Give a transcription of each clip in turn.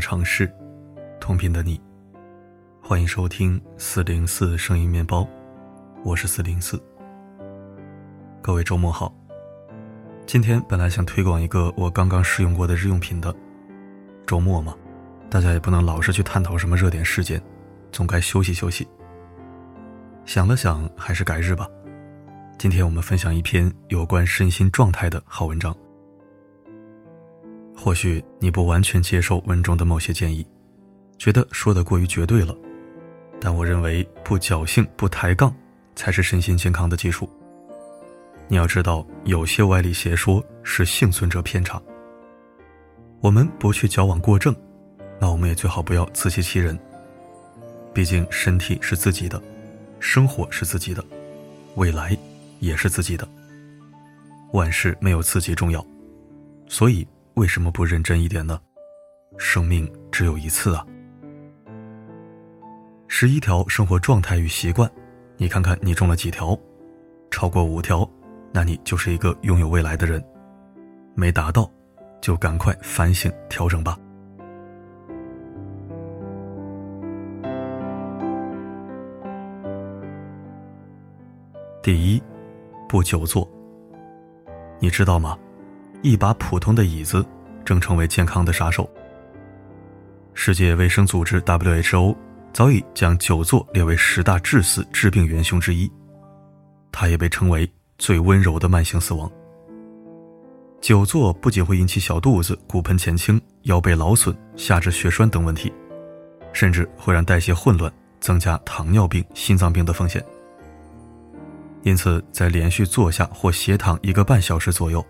不同的城市，同频的你，欢迎收听四零四声音面包，我是四零四。各位周末好。今天本来想推广一个我刚刚试用过的日用品的，周末嘛，大家也不能老是去探讨什么热点事件，总该休息休息。想了想，还是改日吧。今天我们分享一篇有关身心状态的好文章。或许你不完全接受文中的某些建议，觉得说的过于绝对了，但我认为不侥幸、不抬杠，才是身心健康的基础。你要知道，有些歪理邪说是幸存者偏差。我们不去矫枉过正，那我们也最好不要自欺欺人。毕竟身体是自己的，生活是自己的，未来也是自己的。万事没有自己重要，所以。为什么不认真一点呢？生命只有一次啊！十一条生活状态与习惯，你看看你中了几条？超过五条，那你就是一个拥有未来的人；没达到，就赶快反省调整吧。第一，不久坐。你知道吗？一把普通的椅子，正成为健康的杀手。世界卫生组织 （WHO） 早已将久坐列为十大致死致病元凶之一，它也被称为最温柔的慢性死亡。久坐不仅会引起小肚子、骨盆前倾、腰背劳损、下肢血栓等问题，甚至会让代谢混乱，增加糖尿病、心脏病的风险。因此，在连续坐下或斜躺一个半小时左右。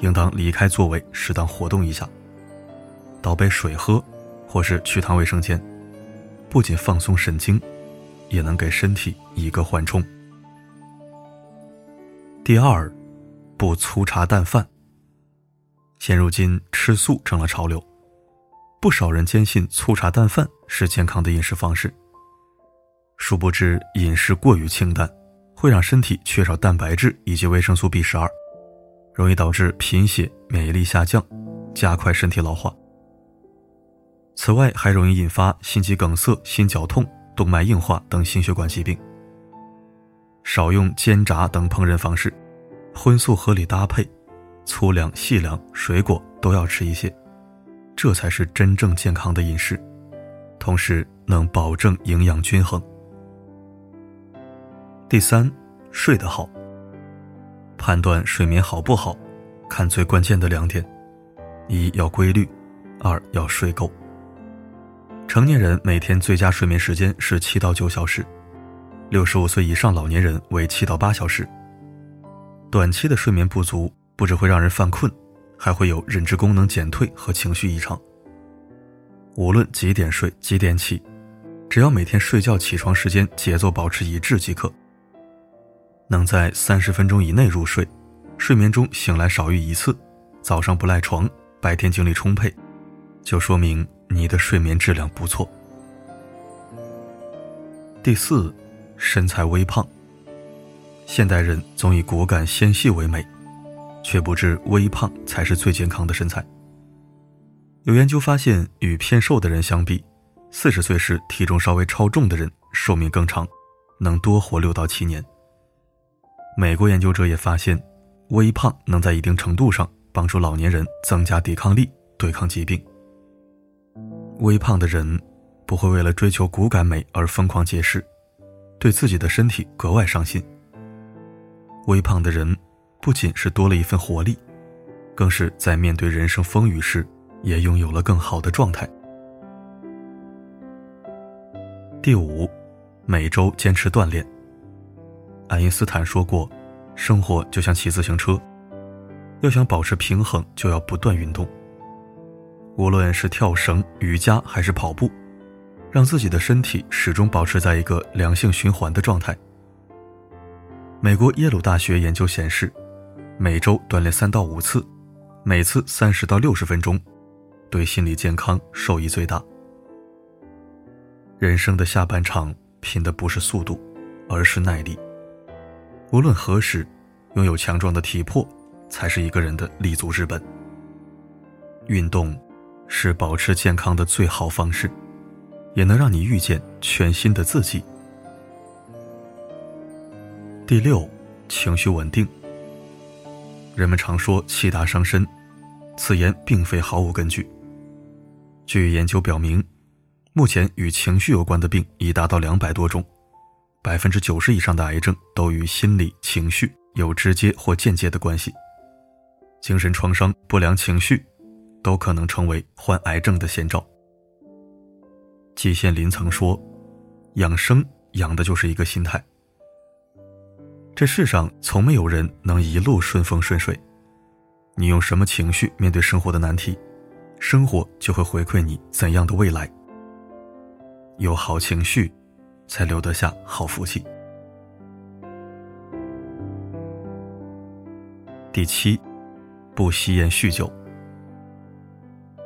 应当离开座位，适当活动一下，倒杯水喝，或是去趟卫生间，不仅放松神经，也能给身体一个缓冲。第二，不粗茶淡饭。现如今吃素成了潮流，不少人坚信粗茶淡饭是健康的饮食方式。殊不知，饮食过于清淡，会让身体缺少蛋白质以及维生素 B 十二。容易导致贫血、免疫力下降，加快身体老化。此外，还容易引发心肌梗塞、心绞痛、动脉硬化等心血管疾病。少用煎炸等烹饪方式，荤素合理搭配，粗粮、细粮、水果都要吃一些，这才是真正健康的饮食，同时能保证营养均衡。第三，睡得好。判断睡眠好不好，看最关键的两点：一要规律，二要睡够。成年人每天最佳睡眠时间是七到九小时，六十五岁以上老年人为七到八小时。短期的睡眠不足不只会让人犯困，还会有认知功能减退和情绪异常。无论几点睡几点起，只要每天睡觉起床时间节奏保持一致即可。能在三十分钟以内入睡，睡眠中醒来少于一次，早上不赖床，白天精力充沛，就说明你的睡眠质量不错。第四，身材微胖。现代人总以骨感纤细为美，却不知微胖才是最健康的身材。有研究发现，与偏瘦的人相比，四十岁时体重稍微超重的人寿命更长，能多活六到七年。美国研究者也发现，微胖能在一定程度上帮助老年人增加抵抗力，对抗疾病。微胖的人不会为了追求骨感美而疯狂节食，对自己的身体格外上心。微胖的人不仅是多了一份活力，更是在面对人生风雨时也拥有了更好的状态。第五，每周坚持锻炼。爱因斯坦说过：“生活就像骑自行车，要想保持平衡，就要不断运动。无论是跳绳、瑜伽还是跑步，让自己的身体始终保持在一个良性循环的状态。”美国耶鲁大学研究显示，每周锻炼三到五次，每次三十到六十分钟，对心理健康受益最大。人生的下半场拼的不是速度，而是耐力。无论何时，拥有强壮的体魄，才是一个人的立足之本。运动，是保持健康的最好方式，也能让你遇见全新的自己。第六，情绪稳定。人们常说气大伤身，此言并非毫无根据。据研究表明，目前与情绪有关的病已达到两百多种，百分之九十以上的癌症都与心理情绪有直接或间接的关系。精神创伤、不良情绪，都可能成为患癌症的先兆。季羡林曾说：“养生养的就是一个心态。”这世上从没有人能一路顺风顺水，你用什么情绪面对生活的难题，生活就会回馈你怎样的未来。有好情绪，才留得下好福气。第七，不吸烟酗酒。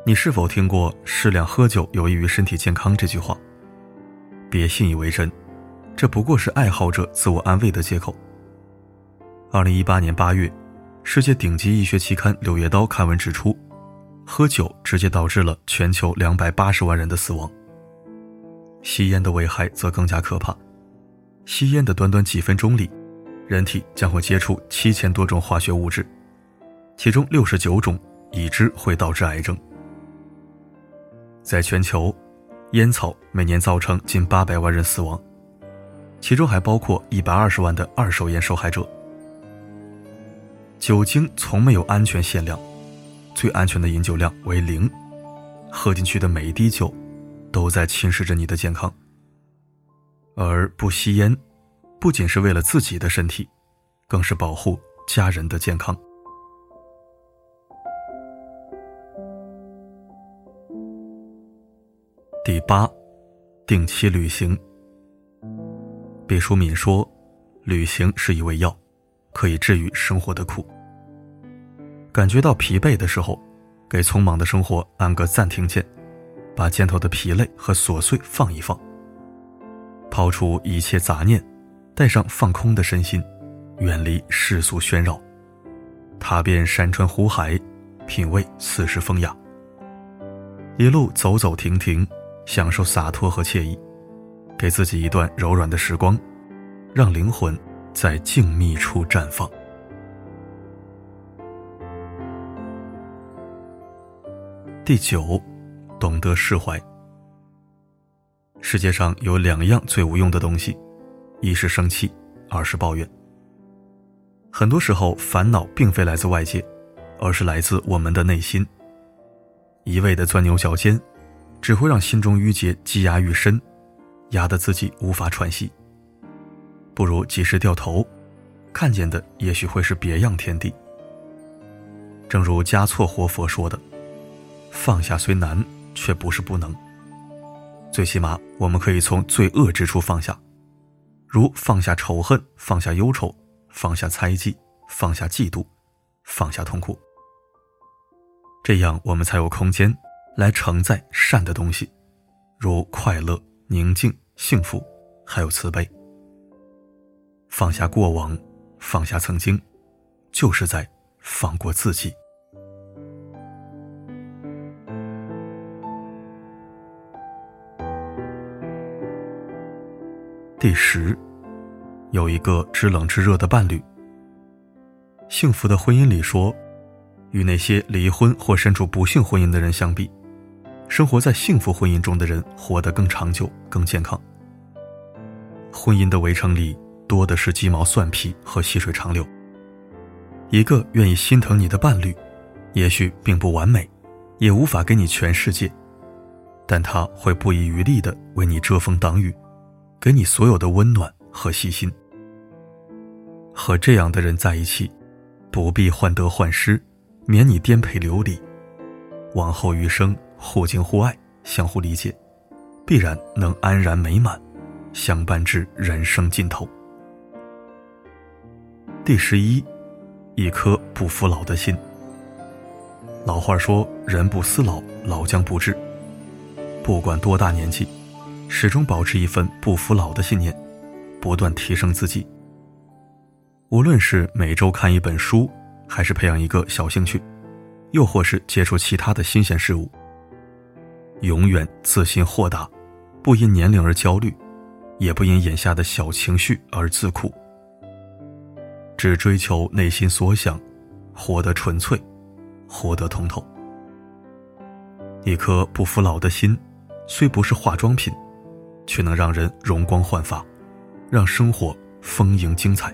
你是否听过“适量喝酒有益于身体健康”这句话？别信以为真，这不过是爱好者自我安慰的借口。二零一八年八月，世界顶级医学期刊《柳叶刀》刊文指出，喝酒直接导致了全球两百八十万人的死亡。吸烟的危害则更加可怕，吸烟的短短几分钟里，人体将会接触七千多种化学物质，其中六十九种已知会导致癌症。在全球，烟草每年造成近八百万人死亡，其中还包括一百二十万的二手烟受害者。酒精从没有安全限量，最安全的饮酒量为零。喝进去的每一滴酒，都在侵蚀着你的健康。而不吸烟，不仅是为了自己的身体，更是保护家人的健康。第八，定期旅行。毕淑敏说：“旅行是一味药。”可以治愈生活的苦。感觉到疲惫的时候，给匆忙的生活按个暂停键，把肩头的疲累和琐碎放一放，抛除一切杂念，带上放空的身心，远离世俗喧扰，踏遍山川湖海，品味此时风雅。一路走走停停，享受洒脱和惬意，给自己一段柔软的时光，让灵魂。在静谧处绽放。第九，懂得释怀。世界上有两样最无用的东西，一是生气，二是抱怨。很多时候，烦恼并非来自外界，而是来自我们的内心。一味的钻牛角尖，只会让心中郁结积压愈深，压得自己无法喘息。不如及时掉头，看见的也许会是别样天地。正如嘉措活佛说的：“放下虽难，却不是不能。最起码我们可以从最恶之处放下，如放下仇恨，放下忧愁，放下猜忌，放下嫉妒，放下痛苦。这样我们才有空间来承载善的东西，如快乐、宁静、幸福，还有慈悲。”放下过往，放下曾经，就是在放过自己。第十，有一个知冷知热的伴侣。幸福的婚姻里说，与那些离婚或身处不幸婚姻的人相比，生活在幸福婚姻中的人活得更长久、更健康。婚姻的围城里。多的是鸡毛蒜皮和细水长流。一个愿意心疼你的伴侣，也许并不完美，也无法给你全世界，但他会不遗余力的为你遮风挡雨，给你所有的温暖和细心。和这样的人在一起，不必患得患失，免你颠沛流离，往后余生互敬互爱，相互理解，必然能安然美满，相伴至人生尽头。第十一，一颗不服老的心。老话说：“人不思老，老将不至。”不管多大年纪，始终保持一份不服老的信念，不断提升自己。无论是每周看一本书，还是培养一个小兴趣，又或是接触其他的新鲜事物，永远自信豁达，不因年龄而焦虑，也不因眼下的小情绪而自苦，只追求内心所想，活得纯粹，活得通透。一颗不服老的心，虽不是化妆品，却能让人容光焕发，让生活丰盈精彩。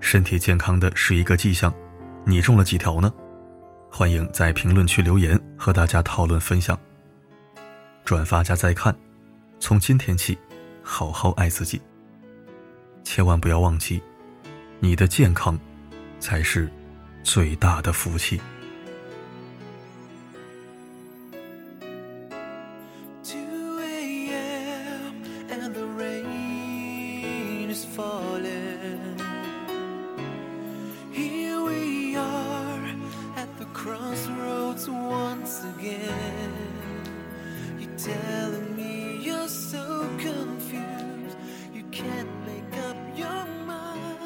身体健康的是一个迹象，你中了几条呢？欢迎在评论区留言和大家讨论分享。转发加再看，从今天起，好好爱自己。千万不要忘记，你的健康才是最大的福气。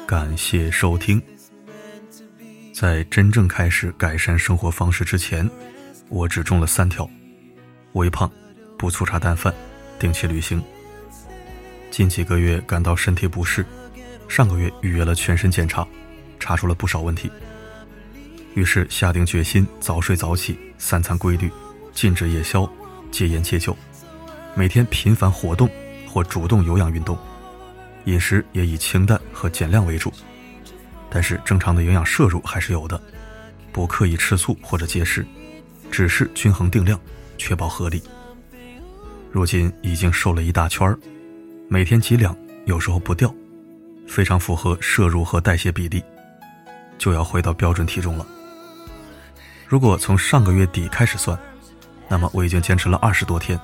感谢收听。在真正开始改善生活方式之前，我只中了三条：微胖、不粗茶淡饭、定期旅行。近几个月感到身体不适，上个月预约了全身检查，查出了不少问题。于是下定决心早睡早起，三餐规律，禁止夜宵，戒烟戒酒，每天频繁活动或主动有氧运动。饮食也以清淡和减量为主，但是正常的营养摄入还是有的，不刻意吃醋或者节食，只是均衡定量，确保合理。如今已经瘦了一大圈儿，每天几两，有时候不掉，非常符合摄入和代谢比例，就要回到标准体重了。如果从上个月底开始算，那么我已经坚持了二十多天，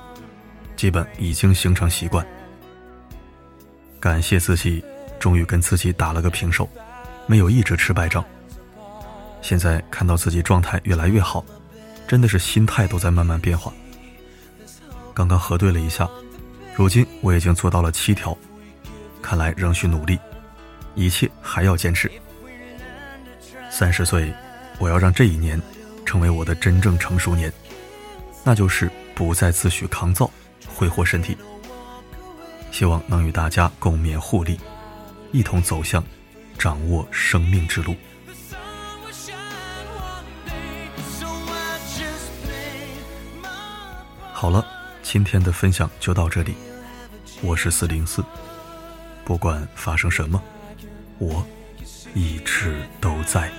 基本已经形成习惯。感谢自己，终于跟自己打了个平手，没有一直吃败仗。现在看到自己状态越来越好，真的是心态都在慢慢变化。刚刚核对了一下，如今我已经做到了七条，看来仍需努力，一切还要坚持。三十岁，我要让这一年成为我的真正成熟年，那就是不再自诩抗造，挥霍身体。希望能与大家共勉互利，一同走向掌握生命之路。好了，今天的分享就到这里。我是四零四，不管发生什么，我一直都在。